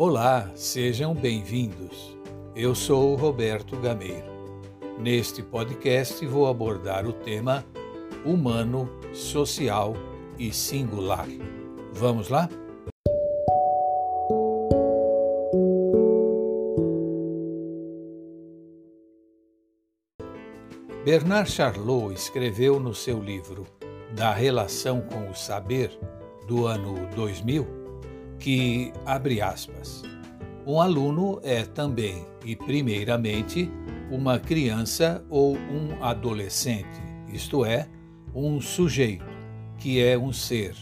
Olá, sejam bem-vindos. Eu sou Roberto Gameiro. Neste podcast vou abordar o tema humano, social e singular. Vamos lá? Bernard Charlot escreveu no seu livro Da Relação com o Saber, do ano 2000, que, abre aspas, um aluno é também e primeiramente uma criança ou um adolescente, isto é, um sujeito, que é um ser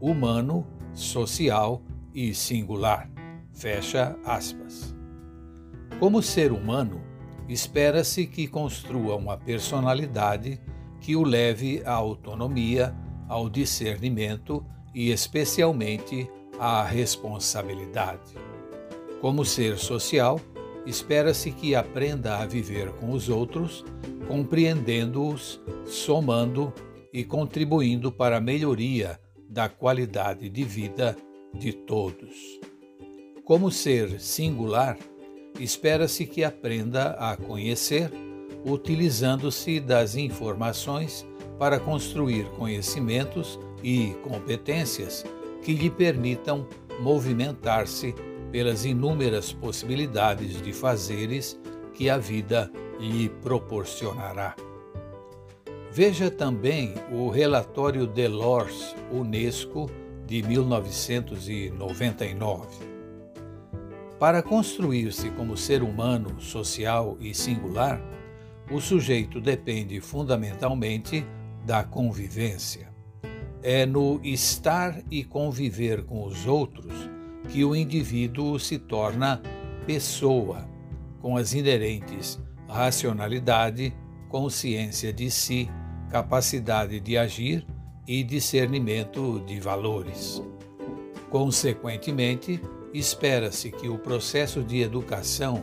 humano, social e singular. Fecha aspas. Como ser humano, espera-se que construa uma personalidade que o leve à autonomia, ao discernimento e, especialmente, à responsabilidade. Como ser social, espera-se que aprenda a viver com os outros, compreendendo-os, somando e contribuindo para a melhoria da qualidade de vida de todos. Como ser singular, espera-se que aprenda a conhecer, utilizando-se das informações para construir conhecimentos e competências que lhe permitam movimentar-se pelas inúmeras possibilidades de fazeres que a vida lhe proporcionará. Veja também o relatório Delors Unesco de 1999. Para construir-se como ser humano social e singular, o sujeito depende fundamentalmente da convivência. É no estar e conviver com os outros que o indivíduo se torna pessoa, com as inerentes racionalidade, consciência de si, capacidade de agir e discernimento de valores. Consequentemente, espera-se que o processo de educação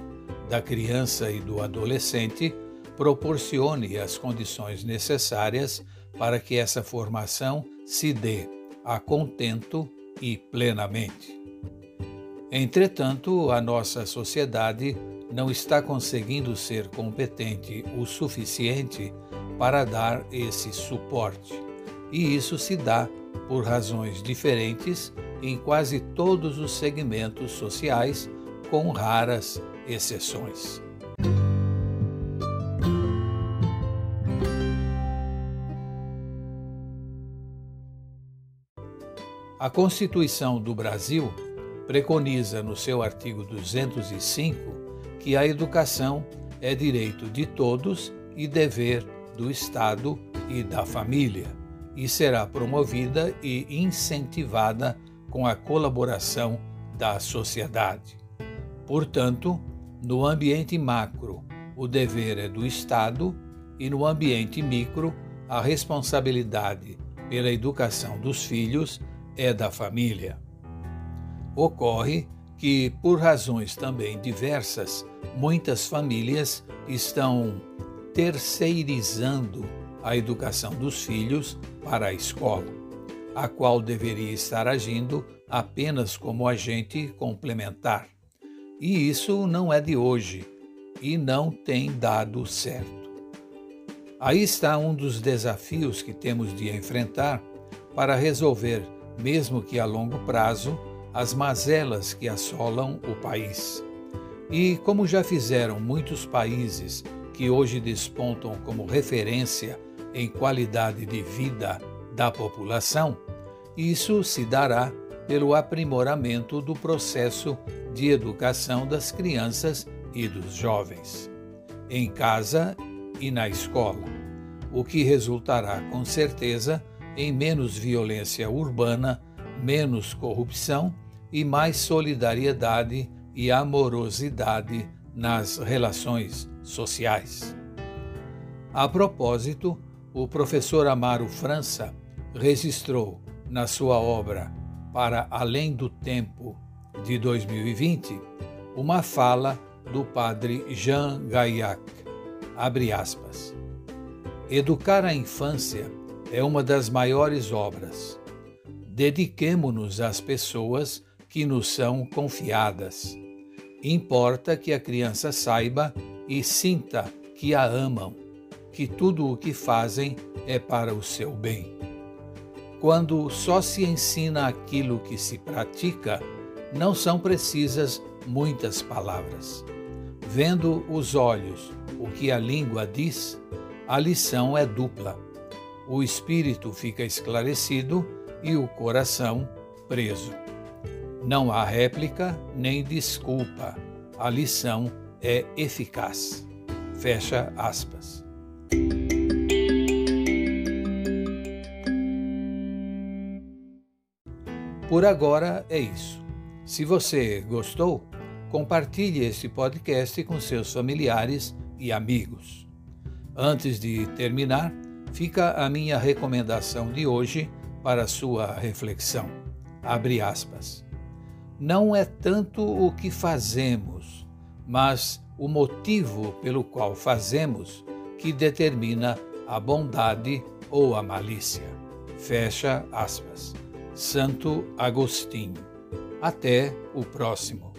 da criança e do adolescente proporcione as condições necessárias para que essa formação se dê a contento e plenamente. Entretanto, a nossa sociedade não está conseguindo ser competente o suficiente para dar esse suporte, e isso se dá por razões diferentes em quase todos os segmentos sociais, com raras exceções. A Constituição do Brasil preconiza no seu artigo 205 que a educação é direito de todos e dever do Estado e da família, e será promovida e incentivada com a colaboração da sociedade. Portanto, no ambiente macro, o dever é do Estado e no ambiente micro, a responsabilidade pela educação dos filhos é da família. Ocorre que, por razões também diversas, muitas famílias estão terceirizando a educação dos filhos para a escola a qual deveria estar agindo apenas como agente complementar. E isso não é de hoje e não tem dado certo. Aí está um dos desafios que temos de enfrentar para resolver, mesmo que a longo prazo, as mazelas que assolam o país. E como já fizeram muitos países que hoje despontam como referência em qualidade de vida da população, isso se dará pelo aprimoramento do processo de educação das crianças e dos jovens, em casa e na escola, o que resultará com certeza em menos violência urbana, menos corrupção e mais solidariedade e amorosidade nas relações sociais. A propósito, o professor Amaro França registrou na sua obra Para Além do Tempo de 2020 uma fala do padre Jean Gaillac. Abre aspas. Educar a infância é uma das maiores obras. Dediquemo-nos às pessoas que nos são confiadas. Importa que a criança saiba e sinta que a amam, que tudo o que fazem é para o seu bem. Quando só se ensina aquilo que se pratica, não são precisas muitas palavras. Vendo os olhos o que a língua diz, a lição é dupla. O espírito fica esclarecido e o coração preso. Não há réplica nem desculpa. A lição é eficaz. Fecha aspas. Por agora é isso. Se você gostou, compartilhe esse podcast com seus familiares e amigos. Antes de terminar, fica a minha recomendação de hoje para sua reflexão. Abre aspas. Não é tanto o que fazemos, mas o motivo pelo qual fazemos que determina a bondade ou a malícia. Fecha aspas. Santo Agostinho. Até o próximo.